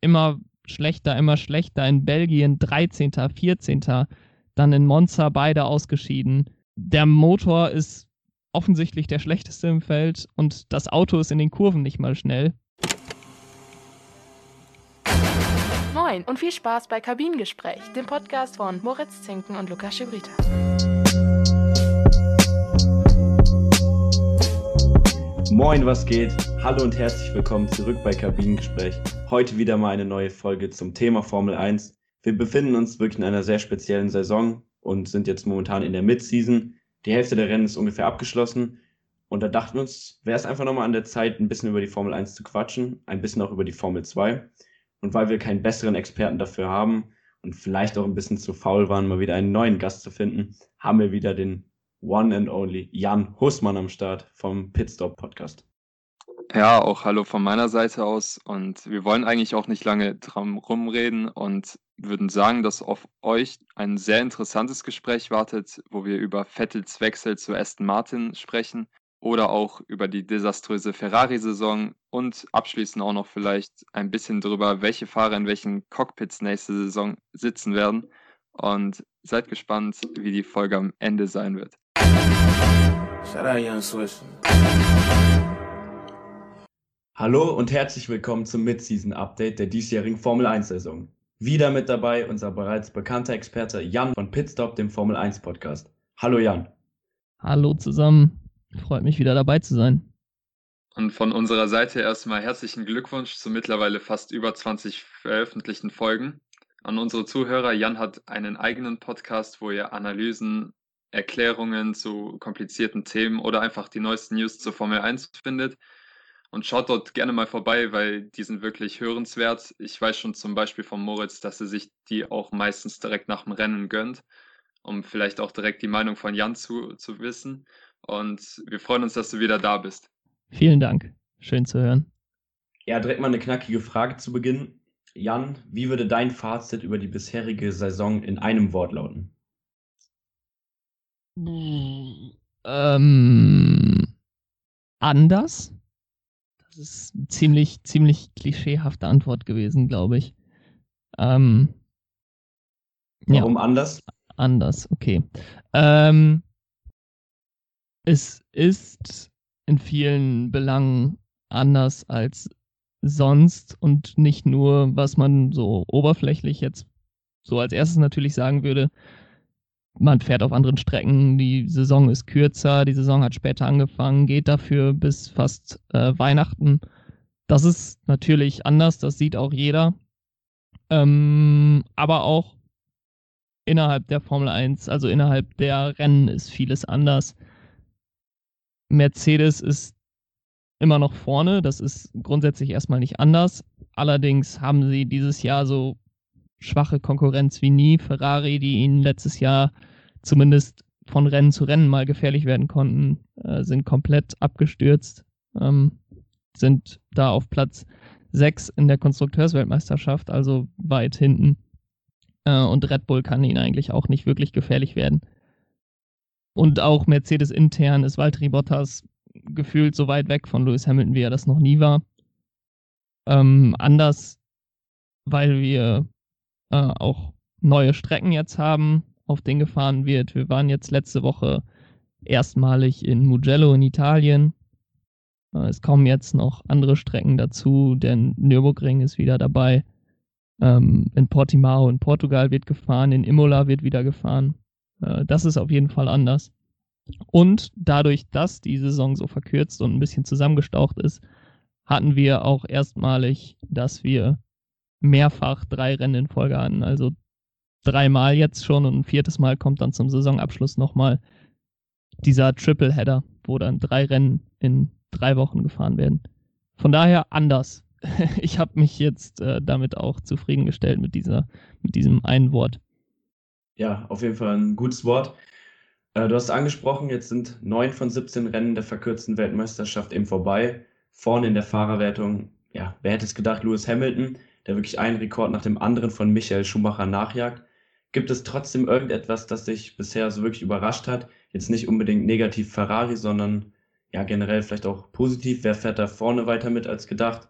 immer schlechter, immer schlechter. In Belgien 13., 14., dann in Monza beide ausgeschieden. Der Motor ist offensichtlich der schlechteste im Feld und das Auto ist in den Kurven nicht mal schnell. Moin und viel Spaß bei Kabinengespräch, dem Podcast von Moritz Zinken und Lukas Schibrita. Moin, was geht? Hallo und herzlich willkommen zurück bei Kabinengespräch. Heute wieder mal eine neue Folge zum Thema Formel 1. Wir befinden uns wirklich in einer sehr speziellen Saison und sind jetzt momentan in der Mid-Season. Die Hälfte der Rennen ist ungefähr abgeschlossen. Und da dachten wir uns, wäre es einfach nochmal an der Zeit, ein bisschen über die Formel 1 zu quatschen, ein bisschen auch über die Formel 2. Und weil wir keinen besseren Experten dafür haben und vielleicht auch ein bisschen zu faul waren, mal wieder einen neuen Gast zu finden, haben wir wieder den One and Only Jan Hussmann am Start vom Pitstop Podcast. Ja, auch hallo von meiner Seite aus. Und wir wollen eigentlich auch nicht lange drum rumreden und würden sagen, dass auf euch ein sehr interessantes Gespräch wartet, wo wir über Vettels Wechsel zu Aston Martin sprechen oder auch über die desaströse Ferrari-Saison und abschließend auch noch vielleicht ein bisschen darüber, welche Fahrer in welchen Cockpits nächste Saison sitzen werden. Und seid gespannt, wie die Folge am Ende sein wird. Shout out Young Swiss. Hallo und herzlich willkommen zum Mid-Season Update der diesjährigen Formel 1 Saison. Wieder mit dabei unser bereits bekannter Experte Jan von Pitstop, dem Formel 1 Podcast. Hallo Jan. Hallo zusammen. Freut mich wieder dabei zu sein. Und von unserer Seite erstmal herzlichen Glückwunsch zu mittlerweile fast über 20 veröffentlichten Folgen. An unsere Zuhörer, Jan hat einen eigenen Podcast, wo ihr Analysen Erklärungen zu komplizierten Themen oder einfach die neuesten News zur Formel 1 findet. Und schaut dort gerne mal vorbei, weil die sind wirklich hörenswert. Ich weiß schon zum Beispiel von Moritz, dass er sich die auch meistens direkt nach dem Rennen gönnt, um vielleicht auch direkt die Meinung von Jan zu, zu wissen. Und wir freuen uns, dass du wieder da bist. Vielen Dank. Schön zu hören. Ja, direkt mal eine knackige Frage zu Beginn. Jan, wie würde dein Fazit über die bisherige Saison in einem Wort lauten? Ähm, anders. Das ist eine ziemlich, ziemlich klischeehafte Antwort gewesen, glaube ich. Ähm, Warum ja. anders? Anders, okay. Ähm, es ist in vielen Belangen anders als sonst und nicht nur, was man so oberflächlich jetzt so als erstes natürlich sagen würde, man fährt auf anderen Strecken, die Saison ist kürzer, die Saison hat später angefangen, geht dafür bis fast äh, Weihnachten. Das ist natürlich anders, das sieht auch jeder. Ähm, aber auch innerhalb der Formel 1, also innerhalb der Rennen ist vieles anders. Mercedes ist immer noch vorne, das ist grundsätzlich erstmal nicht anders. Allerdings haben sie dieses Jahr so schwache Konkurrenz wie nie. Ferrari, die ihnen letztes Jahr zumindest von Rennen zu Rennen mal gefährlich werden konnten, äh, sind komplett abgestürzt, ähm, sind da auf Platz 6 in der Konstrukteursweltmeisterschaft, also weit hinten. Äh, und Red Bull kann ihnen eigentlich auch nicht wirklich gefährlich werden. Und auch Mercedes intern ist Valtteri Bottas gefühlt so weit weg von Lewis Hamilton, wie er das noch nie war. Ähm, anders, weil wir äh, auch neue Strecken jetzt haben, auf denen gefahren wird. Wir waren jetzt letzte Woche erstmalig in Mugello in Italien. Äh, es kommen jetzt noch andere Strecken dazu, denn Nürburgring ist wieder dabei. Ähm, in Portimao in Portugal wird gefahren, in Imola wird wieder gefahren. Äh, das ist auf jeden Fall anders. Und dadurch, dass die Saison so verkürzt und ein bisschen zusammengestaucht ist, hatten wir auch erstmalig, dass wir mehrfach drei Rennen in Folge hatten. Also dreimal jetzt schon und ein viertes Mal kommt dann zum Saisonabschluss nochmal dieser Triple Header, wo dann drei Rennen in drei Wochen gefahren werden. Von daher anders. Ich habe mich jetzt äh, damit auch zufriedengestellt mit dieser, mit diesem einen Wort. Ja, auf jeden Fall ein gutes Wort. Äh, du hast angesprochen, jetzt sind neun von 17 Rennen der verkürzten Weltmeisterschaft eben vorbei. Vorne in der Fahrerwertung, ja, wer hätte es gedacht, Lewis Hamilton, der wirklich einen Rekord nach dem anderen von Michael Schumacher nachjagt. Gibt es trotzdem irgendetwas, das dich bisher so wirklich überrascht hat? Jetzt nicht unbedingt negativ Ferrari, sondern ja generell vielleicht auch positiv. Wer fährt da vorne weiter mit als gedacht?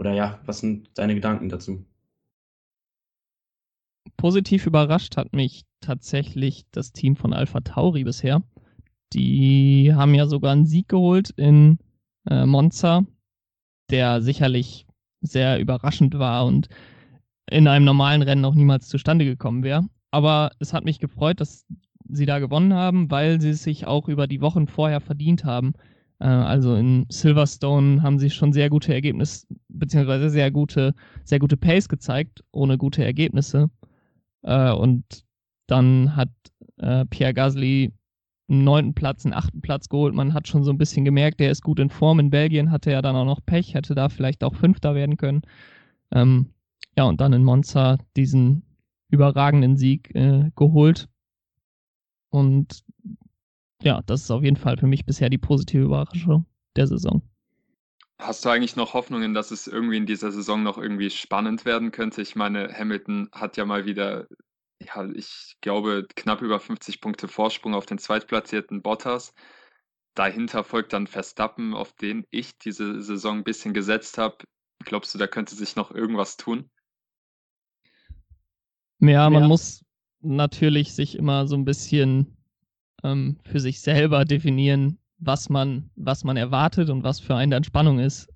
oder ja, was sind deine Gedanken dazu? Positiv überrascht hat mich tatsächlich das Team von Alpha Tauri bisher. Die haben ja sogar einen Sieg geholt in äh, Monza, der sicherlich sehr überraschend war und in einem normalen Rennen auch niemals zustande gekommen wäre. Aber es hat mich gefreut, dass sie da gewonnen haben, weil sie es sich auch über die Wochen vorher verdient haben. Äh, also in Silverstone haben sie schon sehr gute Ergebnisse, beziehungsweise sehr gute, sehr gute Pace gezeigt, ohne gute Ergebnisse. Äh, und dann hat äh, Pierre Gasly einen neunten Platz, einen achten Platz geholt. Man hat schon so ein bisschen gemerkt, der ist gut in Form. In Belgien hatte er dann auch noch Pech, hätte da vielleicht auch Fünfter werden können. Ähm, ja, und dann in Monza diesen überragenden Sieg äh, geholt. Und ja, das ist auf jeden Fall für mich bisher die positive Überraschung der Saison. Hast du eigentlich noch Hoffnungen, dass es irgendwie in dieser Saison noch irgendwie spannend werden könnte? Ich meine, Hamilton hat ja mal wieder, ja, ich glaube, knapp über 50 Punkte Vorsprung auf den zweitplatzierten Bottas. Dahinter folgt dann Verstappen, auf den ich diese Saison ein bisschen gesetzt habe. Glaubst du, da könnte sich noch irgendwas tun? Ja, man ja. muss natürlich sich immer so ein bisschen ähm, für sich selber definieren, was man, was man erwartet und was für einen dann Spannung ist.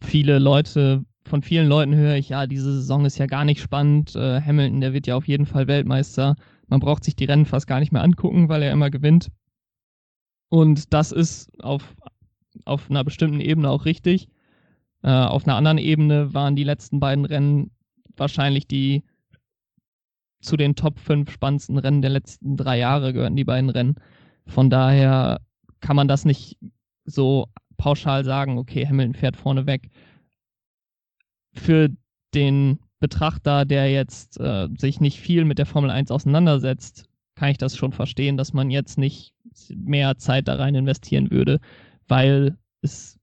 Viele Leute, von vielen Leuten höre ich, ja, diese Saison ist ja gar nicht spannend. Äh, Hamilton, der wird ja auf jeden Fall Weltmeister. Man braucht sich die Rennen fast gar nicht mehr angucken, weil er immer gewinnt. Und das ist auf, auf einer bestimmten Ebene auch richtig. Äh, auf einer anderen Ebene waren die letzten beiden Rennen wahrscheinlich die zu den Top 5 spannendsten Rennen der letzten drei Jahre gehören die beiden Rennen. Von daher kann man das nicht so pauschal sagen, okay, Hamilton fährt vorne weg. Für den Betrachter, der jetzt äh, sich nicht viel mit der Formel 1 auseinandersetzt, kann ich das schon verstehen, dass man jetzt nicht mehr Zeit da rein investieren würde, weil es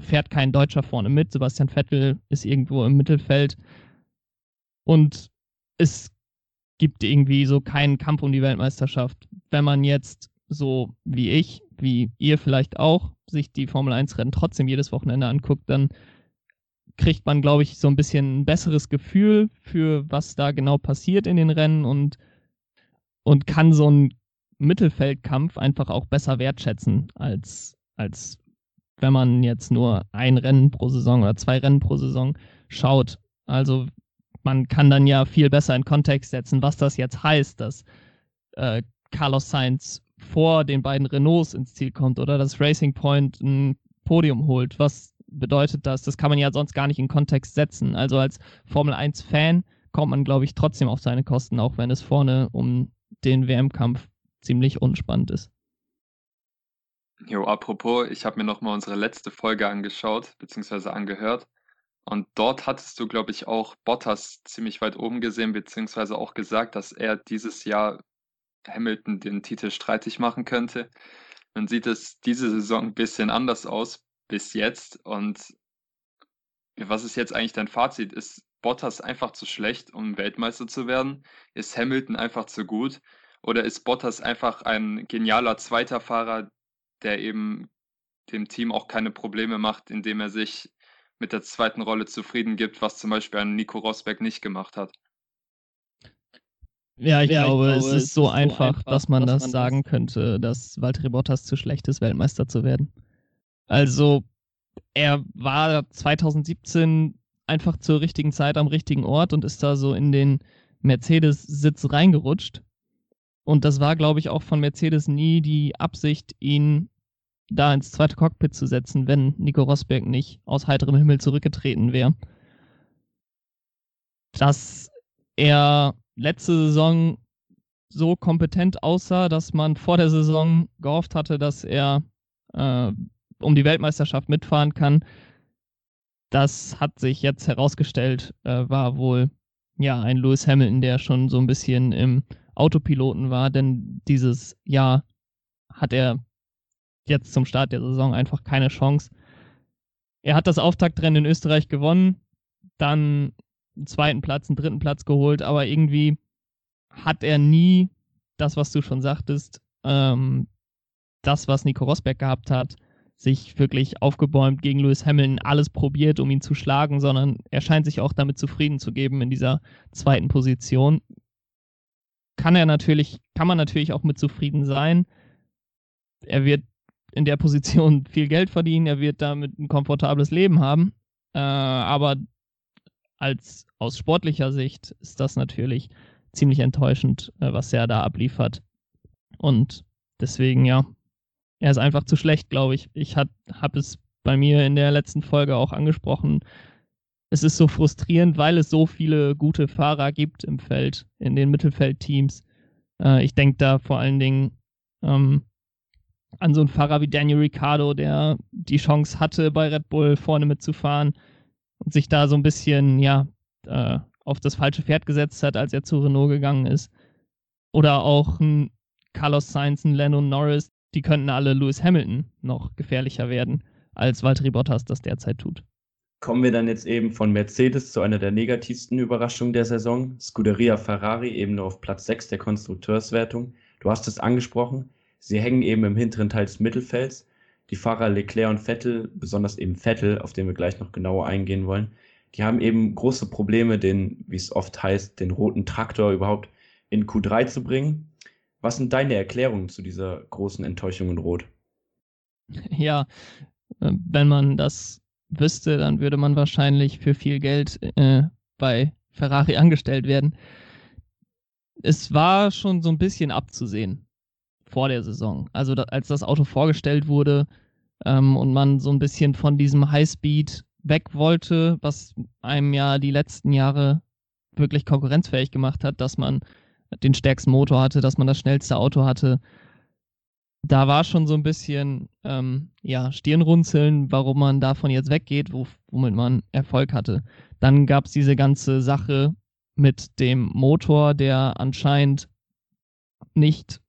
fährt kein Deutscher vorne mit. Sebastian Vettel ist irgendwo im Mittelfeld und es gibt irgendwie so keinen Kampf um die Weltmeisterschaft. Wenn man jetzt so wie ich, wie ihr vielleicht auch, sich die Formel 1 Rennen trotzdem jedes Wochenende anguckt, dann kriegt man, glaube ich, so ein bisschen ein besseres Gefühl für was da genau passiert in den Rennen und, und kann so einen Mittelfeldkampf einfach auch besser wertschätzen, als, als wenn man jetzt nur ein Rennen pro Saison oder zwei Rennen pro Saison schaut. Also man kann dann ja viel besser in Kontext setzen, was das jetzt heißt, dass äh, Carlos Sainz vor den beiden Renaults ins Ziel kommt oder dass Racing Point ein Podium holt. Was bedeutet das? Das kann man ja sonst gar nicht in Kontext setzen. Also als Formel 1 Fan kommt man, glaube ich, trotzdem auf seine Kosten, auch wenn es vorne um den WM-Kampf ziemlich unspannend ist. Jo, apropos, ich habe mir nochmal unsere letzte Folge angeschaut, beziehungsweise angehört. Und dort hattest du, glaube ich, auch Bottas ziemlich weit oben gesehen, beziehungsweise auch gesagt, dass er dieses Jahr Hamilton den Titel streitig machen könnte. Dann sieht es diese Saison ein bisschen anders aus bis jetzt. Und was ist jetzt eigentlich dein Fazit? Ist Bottas einfach zu schlecht, um Weltmeister zu werden? Ist Hamilton einfach zu gut? Oder ist Bottas einfach ein genialer zweiter Fahrer, der eben dem Team auch keine Probleme macht, indem er sich mit der zweiten Rolle zufrieden gibt, was zum Beispiel ein Nico Rosberg nicht gemacht hat. Ja, ich, ja, glaube, ich glaube, es ist so, einfach, einfach, dass man dass das man sagen das könnte, dass Valtteri Bottas zu schlecht ist, Weltmeister zu werden. Also, er war 2017 einfach zur richtigen Zeit am richtigen Ort und ist da so in den Mercedes-Sitz reingerutscht. Und das war, glaube ich, auch von Mercedes nie die Absicht, ihn da ins zweite Cockpit zu setzen, wenn Nico Rosberg nicht aus heiterem Himmel zurückgetreten wäre. Dass er letzte Saison so kompetent aussah, dass man vor der Saison gehofft hatte, dass er äh, um die Weltmeisterschaft mitfahren kann. Das hat sich jetzt herausgestellt, äh, war wohl ja ein Lewis Hamilton, der schon so ein bisschen im Autopiloten war, denn dieses Jahr hat er jetzt zum Start der Saison einfach keine Chance. Er hat das Auftaktrennen in Österreich gewonnen, dann einen zweiten Platz, einen dritten Platz geholt, aber irgendwie hat er nie das, was du schon sagtest, ähm, das, was Nico Rosberg gehabt hat, sich wirklich aufgebäumt gegen Lewis Hamilton alles probiert, um ihn zu schlagen, sondern er scheint sich auch damit zufrieden zu geben in dieser zweiten Position. Kann er natürlich, kann man natürlich auch mit zufrieden sein. Er wird in der Position viel Geld verdienen, er wird damit ein komfortables Leben haben. Äh, aber als aus sportlicher Sicht ist das natürlich ziemlich enttäuschend, äh, was er da abliefert. Und deswegen, ja, er ist einfach zu schlecht, glaube ich. Ich habe es bei mir in der letzten Folge auch angesprochen. Es ist so frustrierend, weil es so viele gute Fahrer gibt im Feld, in den Mittelfeldteams. Äh, ich denke da vor allen Dingen ähm, an so einen Fahrer wie Daniel Ricciardo, der die Chance hatte, bei Red Bull vorne mitzufahren und sich da so ein bisschen, ja, äh, auf das falsche Pferd gesetzt hat, als er zu Renault gegangen ist. Oder auch ein Carlos Sainz, ein Lennon Norris, die könnten alle Lewis Hamilton noch gefährlicher werden, als Valtteri Bottas das derzeit tut. Kommen wir dann jetzt eben von Mercedes zu einer der negativsten Überraschungen der Saison. Scuderia Ferrari eben nur auf Platz 6 der Konstrukteurswertung. Du hast es angesprochen, sie hängen eben im hinteren Teil des Mittelfelds. Die Fahrer Leclerc und Vettel, besonders eben Vettel, auf den wir gleich noch genauer eingehen wollen, die haben eben große Probleme, den, wie es oft heißt, den roten Traktor überhaupt in Q3 zu bringen. Was sind deine Erklärungen zu dieser großen Enttäuschung in Rot? Ja, äh, wenn man das wüsste, dann würde man wahrscheinlich für viel Geld äh, bei Ferrari angestellt werden. Es war schon so ein bisschen abzusehen vor der Saison. Also da, als das Auto vorgestellt wurde ähm, und man so ein bisschen von diesem Highspeed weg wollte, was einem ja die letzten Jahre wirklich konkurrenzfähig gemacht hat, dass man den stärksten Motor hatte, dass man das schnellste Auto hatte. Da war schon so ein bisschen ähm, ja, Stirnrunzeln, warum man davon jetzt weggeht, wo, womit man Erfolg hatte. Dann gab es diese ganze Sache mit dem Motor, der anscheinend nicht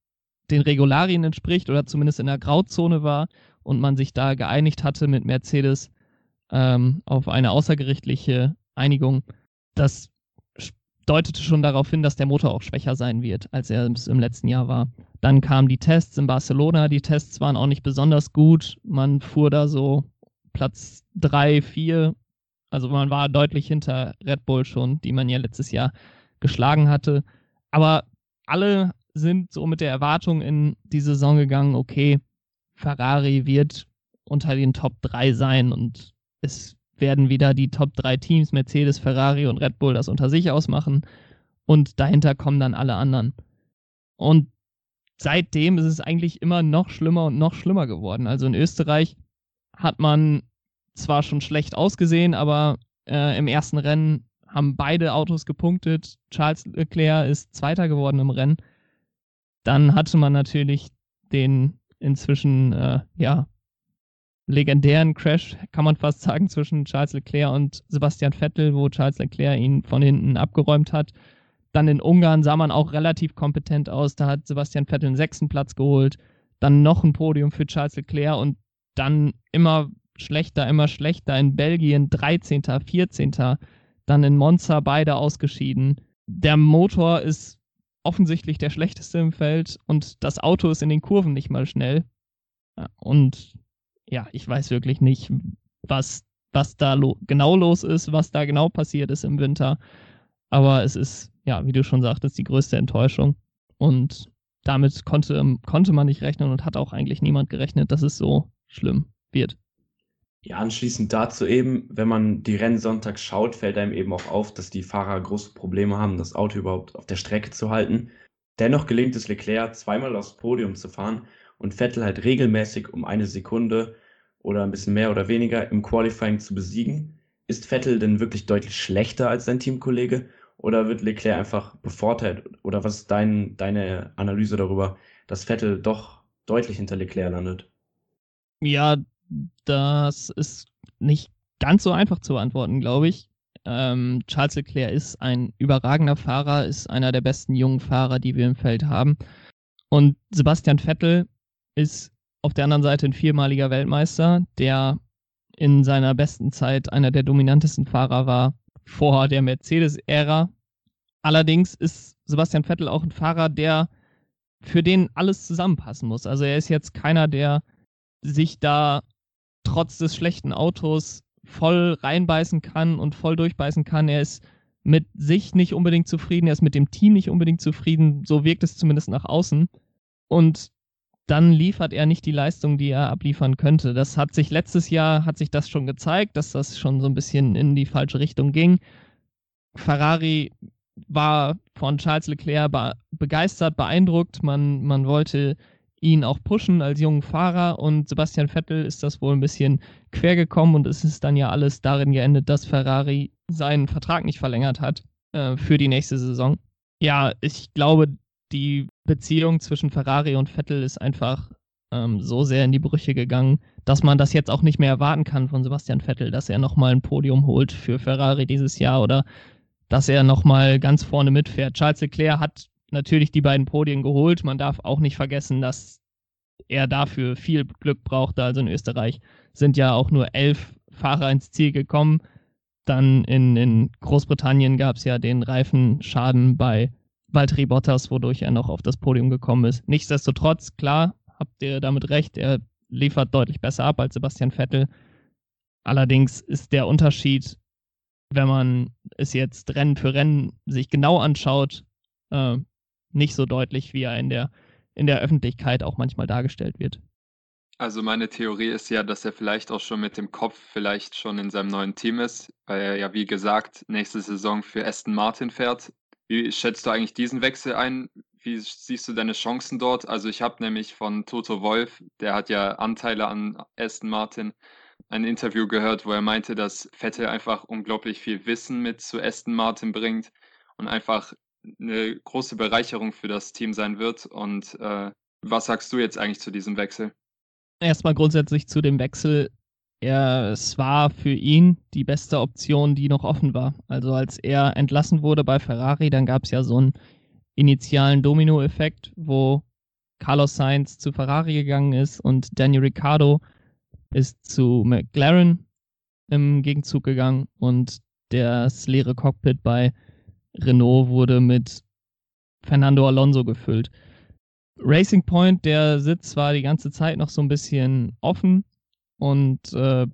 den Regularien entspricht oder zumindest in der Grauzone war und man sich da geeinigt hatte mit Mercedes ähm, auf eine außergerichtliche Einigung. Das deutete schon darauf hin, dass der Motor auch schwächer sein wird, als er es im letzten Jahr war. Dann kamen die Tests in Barcelona. Die Tests waren auch nicht besonders gut. Man fuhr da so Platz 3, 4. Also man war deutlich hinter Red Bull schon, die man ja letztes Jahr geschlagen hatte. Aber alle sind so mit der Erwartung in die Saison gegangen, okay, Ferrari wird unter den Top 3 sein und es werden wieder die Top 3 Teams, Mercedes, Ferrari und Red Bull, das unter sich ausmachen. Und dahinter kommen dann alle anderen. Und seitdem ist es eigentlich immer noch schlimmer und noch schlimmer geworden. Also in Österreich hat man zwar schon schlecht ausgesehen, aber äh, im ersten Rennen haben beide Autos gepunktet. Charles Leclerc ist Zweiter geworden im Rennen. Dann hatte man natürlich den inzwischen äh, ja legendären Crash, kann man fast sagen, zwischen Charles Leclerc und Sebastian Vettel, wo Charles Leclerc ihn von hinten abgeräumt hat. Dann in Ungarn sah man auch relativ kompetent aus. Da hat Sebastian Vettel den sechsten Platz geholt. Dann noch ein Podium für Charles Leclerc und dann immer schlechter, immer schlechter. In Belgien 13., 14., dann in Monza beide ausgeschieden. Der Motor ist offensichtlich der schlechteste im Feld und das Auto ist in den Kurven nicht mal schnell. Und ja, ich weiß wirklich nicht, was, was da lo genau los ist, was da genau passiert ist im Winter. Aber es ist, ja, wie du schon sagtest, die größte Enttäuschung. Und damit konnte, konnte man nicht rechnen und hat auch eigentlich niemand gerechnet, dass es so schlimm wird. Ja, anschließend dazu eben, wenn man die Rennen sonntags schaut, fällt einem eben auch auf, dass die Fahrer große Probleme haben, das Auto überhaupt auf der Strecke zu halten. Dennoch gelingt es Leclerc, zweimal aufs Podium zu fahren und Vettel halt regelmäßig um eine Sekunde oder ein bisschen mehr oder weniger im Qualifying zu besiegen. Ist Vettel denn wirklich deutlich schlechter als sein Teamkollege oder wird Leclerc einfach bevorteilt? Oder was ist dein, deine Analyse darüber, dass Vettel doch deutlich hinter Leclerc landet? Ja, das ist nicht ganz so einfach zu beantworten, glaube ich. Ähm, Charles Leclerc ist ein überragender Fahrer, ist einer der besten jungen Fahrer, die wir im Feld haben. Und Sebastian Vettel ist auf der anderen Seite ein viermaliger Weltmeister, der in seiner besten Zeit einer der dominantesten Fahrer war vor der Mercedes-Ära. Allerdings ist Sebastian Vettel auch ein Fahrer, der für den alles zusammenpassen muss. Also er ist jetzt keiner, der sich da trotz des schlechten Autos voll reinbeißen kann und voll durchbeißen kann. Er ist mit sich nicht unbedingt zufrieden, er ist mit dem Team nicht unbedingt zufrieden, so wirkt es zumindest nach außen. Und dann liefert er nicht die Leistung, die er abliefern könnte. Das hat sich letztes Jahr, hat sich das schon gezeigt, dass das schon so ein bisschen in die falsche Richtung ging. Ferrari war von Charles Leclerc be begeistert, beeindruckt. Man, man wollte ihn auch pushen als jungen Fahrer und Sebastian Vettel ist das wohl ein bisschen quer gekommen und es ist dann ja alles darin geendet, dass Ferrari seinen Vertrag nicht verlängert hat äh, für die nächste Saison. Ja, ich glaube, die Beziehung zwischen Ferrari und Vettel ist einfach ähm, so sehr in die Brüche gegangen, dass man das jetzt auch nicht mehr erwarten kann von Sebastian Vettel, dass er nochmal ein Podium holt für Ferrari dieses Jahr oder dass er nochmal ganz vorne mitfährt. Charles Leclerc hat natürlich die beiden Podien geholt. Man darf auch nicht vergessen, dass er dafür viel Glück brauchte. Also in Österreich sind ja auch nur elf Fahrer ins Ziel gekommen. Dann in, in Großbritannien gab es ja den Reifenschaden bei Valtteri Bottas, wodurch er noch auf das Podium gekommen ist. Nichtsdestotrotz, klar, habt ihr damit recht, er liefert deutlich besser ab als Sebastian Vettel. Allerdings ist der Unterschied wenn man es jetzt Rennen für Rennen sich genau anschaut, äh, nicht so deutlich, wie er in der, in der Öffentlichkeit auch manchmal dargestellt wird. Also meine Theorie ist ja, dass er vielleicht auch schon mit dem Kopf vielleicht schon in seinem neuen Team ist, weil er ja, wie gesagt, nächste Saison für Aston Martin fährt. Wie schätzt du eigentlich diesen Wechsel ein? Wie siehst du deine Chancen dort? Also ich habe nämlich von Toto Wolf, der hat ja Anteile an Aston Martin, ein Interview gehört, wo er meinte, dass Vettel einfach unglaublich viel Wissen mit zu Aston Martin bringt und einfach eine große Bereicherung für das Team sein wird. Und äh, was sagst du jetzt eigentlich zu diesem Wechsel? Erstmal grundsätzlich zu dem Wechsel. Er, es war für ihn die beste Option, die noch offen war. Also als er entlassen wurde bei Ferrari, dann gab es ja so einen initialen Domino-Effekt, wo Carlos Sainz zu Ferrari gegangen ist und Daniel Ricciardo ist zu McLaren im Gegenzug gegangen und das leere Cockpit bei Renault wurde mit Fernando Alonso gefüllt. Racing Point, der Sitz war die ganze Zeit noch so ein bisschen offen und äh,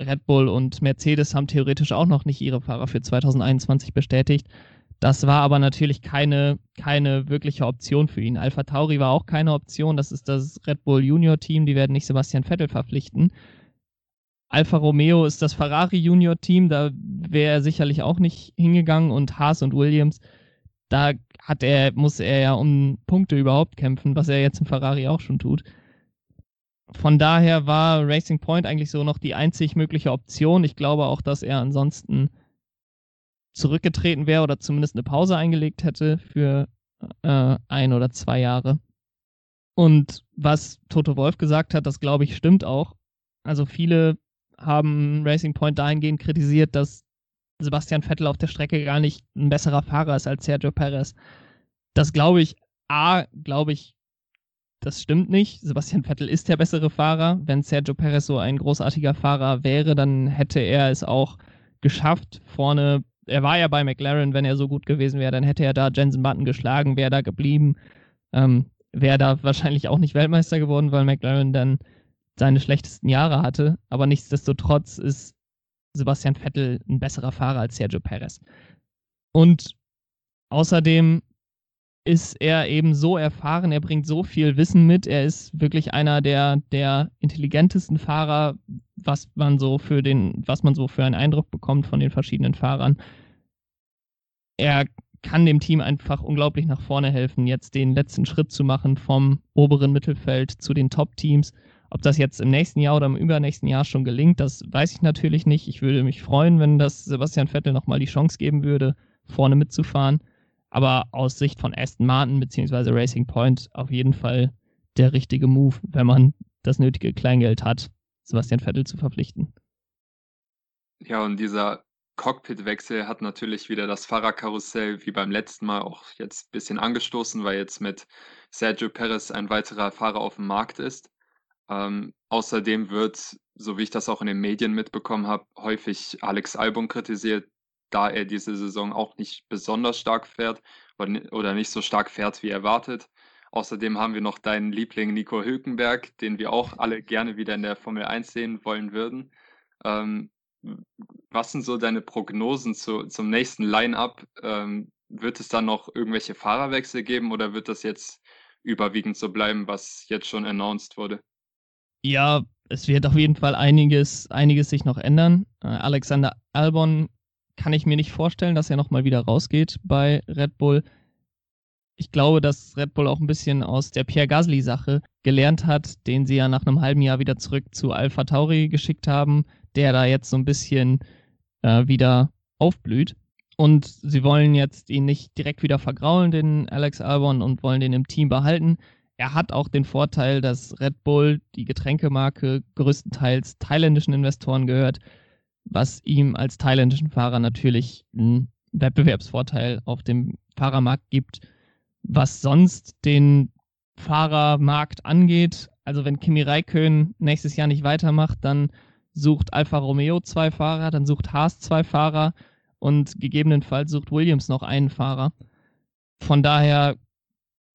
Red Bull und Mercedes haben theoretisch auch noch nicht ihre Fahrer für 2021 bestätigt. Das war aber natürlich keine, keine wirkliche Option für ihn. Alpha Tauri war auch keine Option. Das ist das Red Bull Junior Team. Die werden nicht Sebastian Vettel verpflichten. Alfa Romeo ist das Ferrari Junior Team. Da wäre er sicherlich auch nicht hingegangen. Und Haas und Williams, da hat er, muss er ja um Punkte überhaupt kämpfen, was er jetzt im Ferrari auch schon tut. Von daher war Racing Point eigentlich so noch die einzig mögliche Option. Ich glaube auch, dass er ansonsten zurückgetreten wäre oder zumindest eine Pause eingelegt hätte für äh, ein oder zwei Jahre. Und was Toto Wolf gesagt hat, das glaube ich stimmt auch. Also viele haben Racing Point dahingehend kritisiert, dass Sebastian Vettel auf der Strecke gar nicht ein besserer Fahrer ist als Sergio Perez. Das glaube ich, A, glaube ich, das stimmt nicht. Sebastian Vettel ist der bessere Fahrer. Wenn Sergio Perez so ein großartiger Fahrer wäre, dann hätte er es auch geschafft, vorne er war ja bei McLaren, wenn er so gut gewesen wäre, dann hätte er da Jensen Button geschlagen, wäre da geblieben, ähm, wäre da wahrscheinlich auch nicht Weltmeister geworden, weil McLaren dann seine schlechtesten Jahre hatte. Aber nichtsdestotrotz ist Sebastian Vettel ein besserer Fahrer als Sergio Perez. Und außerdem ist er eben so erfahren, er bringt so viel Wissen mit, er ist wirklich einer der, der intelligentesten Fahrer, was man so für den, was man so für einen Eindruck bekommt von den verschiedenen Fahrern. Er kann dem Team einfach unglaublich nach vorne helfen, jetzt den letzten Schritt zu machen vom oberen Mittelfeld zu den Top-Teams. Ob das jetzt im nächsten Jahr oder im übernächsten Jahr schon gelingt, das weiß ich natürlich nicht. Ich würde mich freuen, wenn das Sebastian Vettel nochmal die Chance geben würde, vorne mitzufahren. Aber aus Sicht von Aston Martin bzw. Racing Point auf jeden Fall der richtige Move, wenn man das nötige Kleingeld hat, Sebastian Vettel zu verpflichten. Ja, und dieser Cockpitwechsel hat natürlich wieder das Fahrerkarussell wie beim letzten Mal auch jetzt ein bisschen angestoßen, weil jetzt mit Sergio Perez ein weiterer Fahrer auf dem Markt ist. Ähm, außerdem wird, so wie ich das auch in den Medien mitbekommen habe, häufig Alex Albon kritisiert, da er diese Saison auch nicht besonders stark fährt oder nicht so stark fährt wie erwartet. Außerdem haben wir noch deinen Liebling Nico Hülkenberg, den wir auch alle gerne wieder in der Formel 1 sehen wollen würden. Ähm, was sind so deine Prognosen zu, zum nächsten Line-up? Ähm, wird es dann noch irgendwelche Fahrerwechsel geben oder wird das jetzt überwiegend so bleiben, was jetzt schon announced wurde? Ja, es wird auf jeden Fall einiges, einiges sich noch ändern. Äh, Alexander Albon kann ich mir nicht vorstellen, dass er nochmal wieder rausgeht bei Red Bull. Ich glaube, dass Red Bull auch ein bisschen aus der Pierre Gasly-Sache gelernt hat, den sie ja nach einem halben Jahr wieder zurück zu Alpha Tauri geschickt haben, der da jetzt so ein bisschen äh, wieder aufblüht. Und sie wollen jetzt ihn nicht direkt wieder vergraulen, den Alex Albon, und wollen den im Team behalten. Er hat auch den Vorteil, dass Red Bull, die Getränkemarke, größtenteils thailändischen Investoren gehört, was ihm als thailändischen Fahrer natürlich einen Wettbewerbsvorteil auf dem Fahrermarkt gibt, was sonst den Fahrermarkt angeht. Also wenn Kimi Räikkönen nächstes Jahr nicht weitermacht, dann sucht Alfa Romeo zwei Fahrer, dann sucht Haas zwei Fahrer und gegebenenfalls sucht Williams noch einen Fahrer. Von daher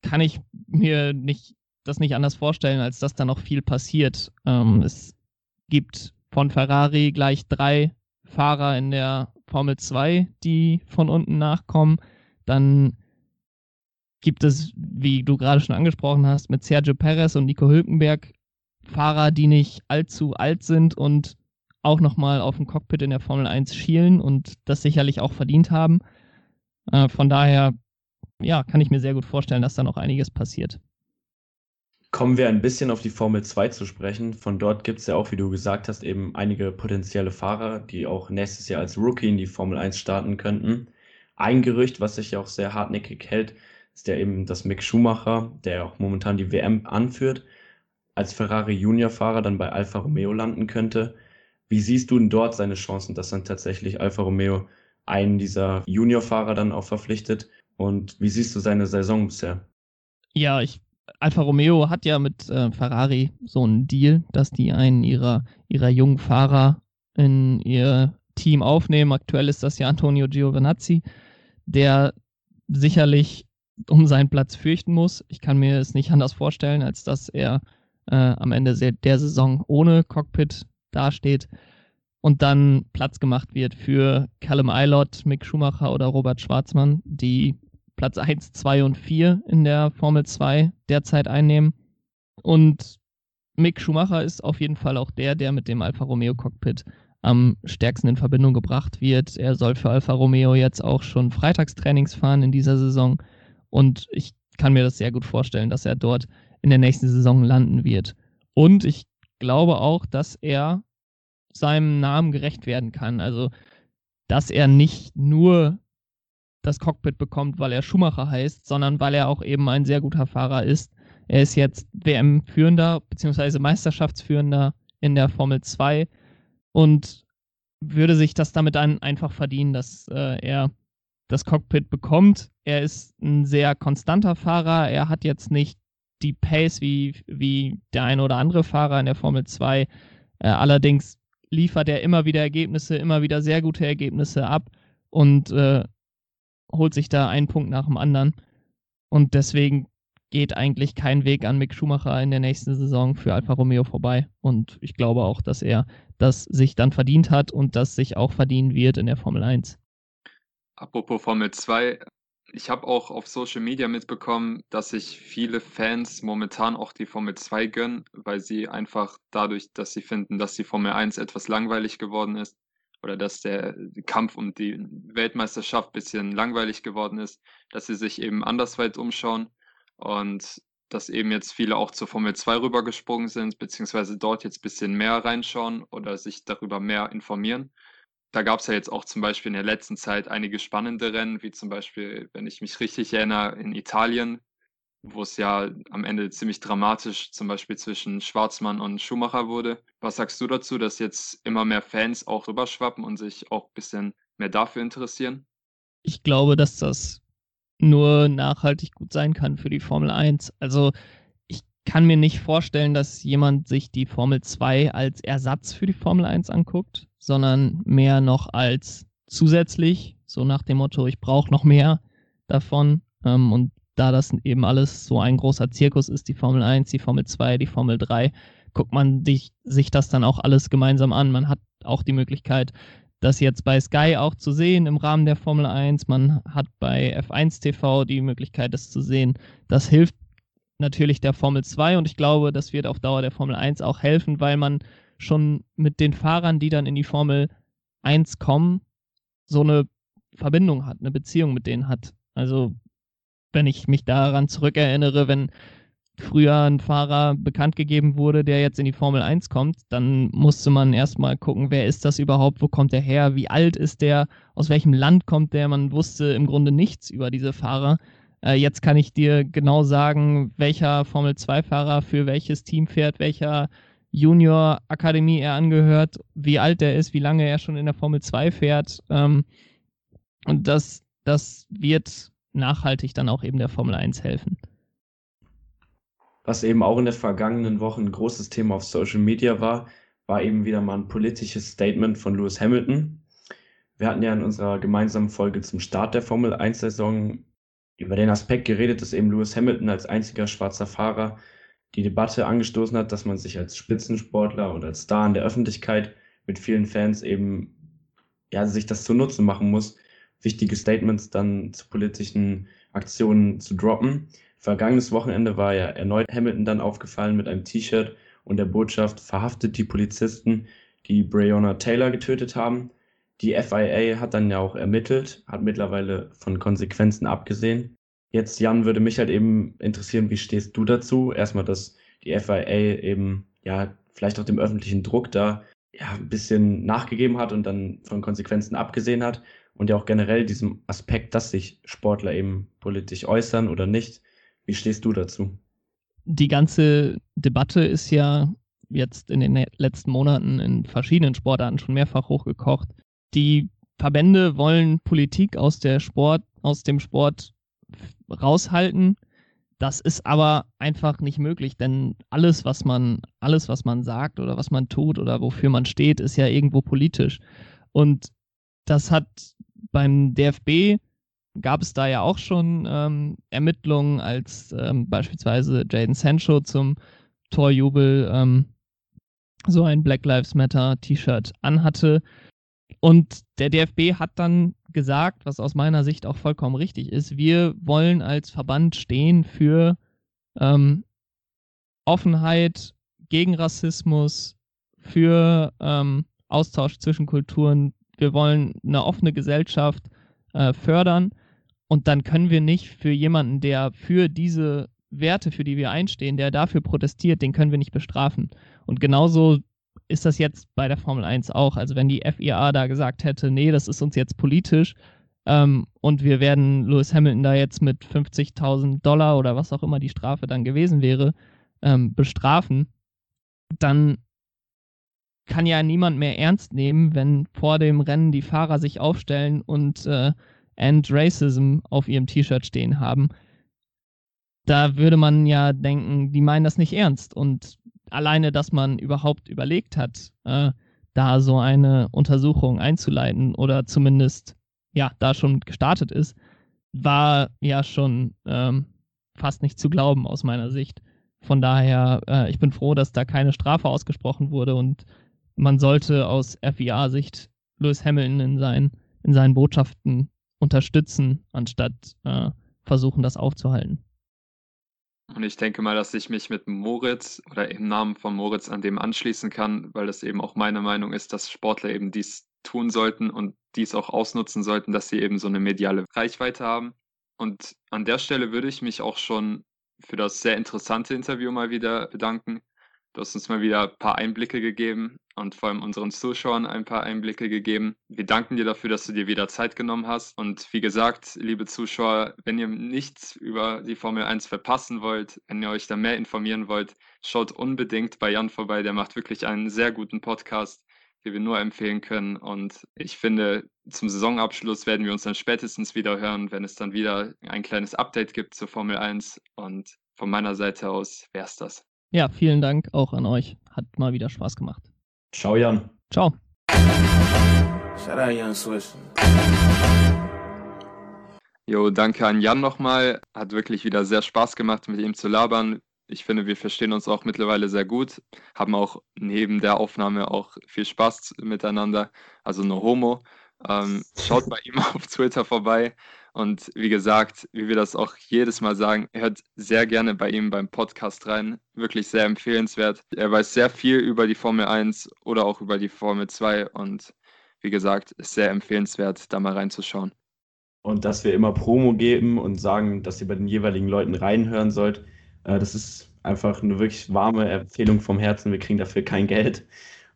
kann ich mir nicht, das nicht anders vorstellen, als dass da noch viel passiert. Ähm, es gibt von Ferrari gleich drei Fahrer in der Formel 2, die von unten nachkommen. Dann gibt es, wie du gerade schon angesprochen hast, mit Sergio Perez und Nico Hülkenberg Fahrer, die nicht allzu alt sind und auch nochmal auf dem Cockpit in der Formel 1 schielen und das sicherlich auch verdient haben. Äh, von daher, ja, kann ich mir sehr gut vorstellen, dass da noch einiges passiert. Kommen wir ein bisschen auf die Formel 2 zu sprechen. Von dort gibt es ja auch, wie du gesagt hast, eben einige potenzielle Fahrer, die auch nächstes Jahr als Rookie in die Formel 1 starten könnten. Ein Gerücht, was sich ja auch sehr hartnäckig hält, ist ja eben, dass Mick Schumacher, der auch momentan die WM anführt, als Ferrari Junior-Fahrer dann bei Alfa Romeo landen könnte. Wie siehst du denn dort seine Chancen, dass dann tatsächlich Alfa Romeo einen dieser Junior-Fahrer dann auch verpflichtet? Und wie siehst du seine Saison bisher? Ja, ich Alfa Romeo hat ja mit äh, Ferrari so einen Deal, dass die einen ihrer, ihrer jungen Fahrer in ihr Team aufnehmen. Aktuell ist das ja Antonio Giovinazzi, der sicherlich um seinen Platz fürchten muss. Ich kann mir es nicht anders vorstellen, als dass er äh, am Ende der Saison ohne Cockpit dasteht und dann Platz gemacht wird für Callum Eilott, Mick Schumacher oder Robert Schwarzmann, die Platz 1, 2 und 4 in der Formel 2 derzeit einnehmen. Und Mick Schumacher ist auf jeden Fall auch der, der mit dem Alfa Romeo Cockpit am stärksten in Verbindung gebracht wird. Er soll für Alfa Romeo jetzt auch schon Freitagstrainings fahren in dieser Saison. Und ich kann mir das sehr gut vorstellen, dass er dort in der nächsten Saison landen wird. Und ich glaube auch, dass er seinem Namen gerecht werden kann. Also, dass er nicht nur das Cockpit bekommt, weil er Schumacher heißt, sondern weil er auch eben ein sehr guter Fahrer ist. Er ist jetzt WM-Führender bzw. Meisterschaftsführender in der Formel 2 und würde sich das damit dann einfach verdienen, dass äh, er das Cockpit bekommt. Er ist ein sehr konstanter Fahrer. Er hat jetzt nicht die Pace wie, wie der eine oder andere Fahrer in der Formel 2. Äh, allerdings liefert er immer wieder Ergebnisse, immer wieder sehr gute Ergebnisse ab und äh, holt sich da einen Punkt nach dem anderen. Und deswegen geht eigentlich kein Weg an Mick Schumacher in der nächsten Saison für Alfa Romeo vorbei. Und ich glaube auch, dass er das sich dann verdient hat und das sich auch verdienen wird in der Formel 1. Apropos Formel 2, ich habe auch auf Social Media mitbekommen, dass sich viele Fans momentan auch die Formel 2 gönnen, weil sie einfach dadurch, dass sie finden, dass die Formel 1 etwas langweilig geworden ist oder dass der Kampf um die Weltmeisterschaft ein bisschen langweilig geworden ist, dass sie sich eben andersweit umschauen und dass eben jetzt viele auch zur Formel 2 rübergesprungen sind, beziehungsweise dort jetzt ein bisschen mehr reinschauen oder sich darüber mehr informieren. Da gab es ja jetzt auch zum Beispiel in der letzten Zeit einige spannende Rennen, wie zum Beispiel, wenn ich mich richtig erinnere, in Italien, wo es ja am Ende ziemlich dramatisch zum Beispiel zwischen Schwarzmann und Schumacher wurde. Was sagst du dazu, dass jetzt immer mehr Fans auch rüberschwappen und sich auch ein bisschen mehr dafür interessieren? Ich glaube, dass das nur nachhaltig gut sein kann für die Formel 1. Also ich kann mir nicht vorstellen, dass jemand sich die Formel 2 als Ersatz für die Formel 1 anguckt sondern mehr noch als zusätzlich, so nach dem Motto, ich brauche noch mehr davon. Ähm, und da das eben alles so ein großer Zirkus ist, die Formel 1, die Formel 2, die Formel 3, guckt man sich, sich das dann auch alles gemeinsam an. Man hat auch die Möglichkeit, das jetzt bei Sky auch zu sehen im Rahmen der Formel 1. Man hat bei F1 TV die Möglichkeit, das zu sehen. Das hilft natürlich der Formel 2 und ich glaube, das wird auf Dauer der Formel 1 auch helfen, weil man schon mit den Fahrern, die dann in die Formel 1 kommen, so eine Verbindung hat, eine Beziehung mit denen hat. Also wenn ich mich daran zurückerinnere, wenn früher ein Fahrer bekannt gegeben wurde, der jetzt in die Formel 1 kommt, dann musste man erstmal gucken, wer ist das überhaupt, wo kommt der her, wie alt ist der, aus welchem Land kommt der, man wusste im Grunde nichts über diese Fahrer. Äh, jetzt kann ich dir genau sagen, welcher Formel 2-Fahrer für welches Team fährt, welcher Junior-Akademie er angehört, wie alt er ist, wie lange er schon in der Formel 2 fährt. Ähm, und das, das wird nachhaltig dann auch eben der Formel 1 helfen. Was eben auch in der vergangenen Woche ein großes Thema auf Social Media war, war eben wieder mal ein politisches Statement von Lewis Hamilton. Wir hatten ja in unserer gemeinsamen Folge zum Start der Formel 1-Saison über den Aspekt geredet, dass eben Lewis Hamilton als einziger schwarzer Fahrer die Debatte angestoßen hat, dass man sich als Spitzensportler und als Star in der Öffentlichkeit mit vielen Fans eben ja sich das zunutze machen muss, wichtige Statements dann zu politischen Aktionen zu droppen. Vergangenes Wochenende war ja erneut Hamilton dann aufgefallen mit einem T-Shirt und der Botschaft verhaftet die Polizisten, die Breonna Taylor getötet haben. Die FIA hat dann ja auch ermittelt, hat mittlerweile von Konsequenzen abgesehen. Jetzt, Jan, würde mich halt eben interessieren, wie stehst du dazu? Erstmal, dass die FIA eben, ja, vielleicht auch dem öffentlichen Druck da ja, ein bisschen nachgegeben hat und dann von Konsequenzen abgesehen hat und ja auch generell diesem Aspekt, dass sich Sportler eben politisch äußern oder nicht. Wie stehst du dazu? Die ganze Debatte ist ja jetzt in den letzten Monaten in verschiedenen Sportarten schon mehrfach hochgekocht. Die Verbände wollen Politik aus der Sport, aus dem Sport raushalten. Das ist aber einfach nicht möglich, denn alles, was man, alles, was man sagt oder was man tut oder wofür man steht, ist ja irgendwo politisch. Und das hat beim DFB gab es da ja auch schon ähm, Ermittlungen, als ähm, beispielsweise Jaden Sancho zum Torjubel ähm, so ein Black Lives Matter T-Shirt anhatte. Und der DFB hat dann gesagt, was aus meiner Sicht auch vollkommen richtig ist, wir wollen als Verband stehen für ähm, Offenheit, gegen Rassismus, für ähm, Austausch zwischen Kulturen. Wir wollen eine offene Gesellschaft äh, fördern. Und dann können wir nicht für jemanden, der für diese Werte, für die wir einstehen, der dafür protestiert, den können wir nicht bestrafen. Und genauso ist das jetzt bei der Formel 1 auch. Also wenn die FIA da gesagt hätte, nee, das ist uns jetzt politisch ähm, und wir werden Lewis Hamilton da jetzt mit 50.000 Dollar oder was auch immer die Strafe dann gewesen wäre, ähm, bestrafen, dann kann ja niemand mehr ernst nehmen, wenn vor dem Rennen die Fahrer sich aufstellen und äh, End Racism auf ihrem T-Shirt stehen haben. Da würde man ja denken, die meinen das nicht ernst. Und alleine, dass man überhaupt überlegt hat, äh, da so eine Untersuchung einzuleiten oder zumindest ja da schon gestartet ist, war ja schon ähm, fast nicht zu glauben aus meiner Sicht. Von daher, äh, ich bin froh, dass da keine Strafe ausgesprochen wurde und man sollte aus FIA-Sicht Lewis Hamilton in seinen, in seinen Botschaften unterstützen, anstatt äh, versuchen, das aufzuhalten. Und ich denke mal, dass ich mich mit Moritz oder im Namen von Moritz an dem anschließen kann, weil das eben auch meine Meinung ist, dass Sportler eben dies tun sollten und dies auch ausnutzen sollten, dass sie eben so eine mediale Reichweite haben. Und an der Stelle würde ich mich auch schon für das sehr interessante Interview mal wieder bedanken. Du hast uns mal wieder ein paar Einblicke gegeben und vor allem unseren Zuschauern ein paar Einblicke gegeben. Wir danken dir dafür, dass du dir wieder Zeit genommen hast. Und wie gesagt, liebe Zuschauer, wenn ihr nichts über die Formel 1 verpassen wollt, wenn ihr euch da mehr informieren wollt, schaut unbedingt bei Jan vorbei. Der macht wirklich einen sehr guten Podcast, den wir nur empfehlen können. Und ich finde, zum Saisonabschluss werden wir uns dann spätestens wieder hören, wenn es dann wieder ein kleines Update gibt zur Formel 1. Und von meiner Seite aus wäre es das. Ja, vielen Dank auch an euch. Hat mal wieder Spaß gemacht. Ciao, Jan. Ciao. Jo, danke an Jan nochmal. Hat wirklich wieder sehr Spaß gemacht, mit ihm zu labern. Ich finde, wir verstehen uns auch mittlerweile sehr gut, haben auch neben der Aufnahme auch viel Spaß miteinander. Also no homo. Ähm, schaut bei ihm auf Twitter vorbei. Und wie gesagt, wie wir das auch jedes Mal sagen, hört sehr gerne bei ihm beim Podcast rein. Wirklich sehr empfehlenswert. Er weiß sehr viel über die Formel 1 oder auch über die Formel 2 und wie gesagt, ist sehr empfehlenswert, da mal reinzuschauen. Und dass wir immer Promo geben und sagen, dass ihr bei den jeweiligen Leuten reinhören sollt, äh, das ist einfach eine wirklich warme Empfehlung vom Herzen. Wir kriegen dafür kein Geld.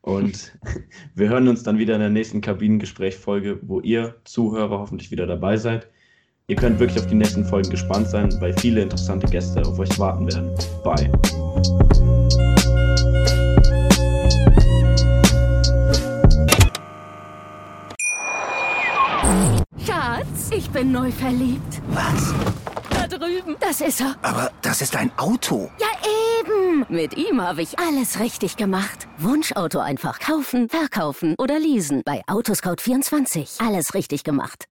Und wir hören uns dann wieder in der nächsten Kabinengespräch-Folge, wo ihr Zuhörer hoffentlich wieder dabei seid. Ihr könnt wirklich auf die nächsten Folgen gespannt sein, weil viele interessante Gäste auf euch warten werden. Bye. Schatz, ich bin neu verliebt. Was? Da drüben. Das ist er. Aber das ist ein Auto. Ja, eben. Mit ihm habe ich alles richtig gemacht. Wunschauto einfach kaufen, verkaufen oder leasen. Bei Autoscout24. Alles richtig gemacht.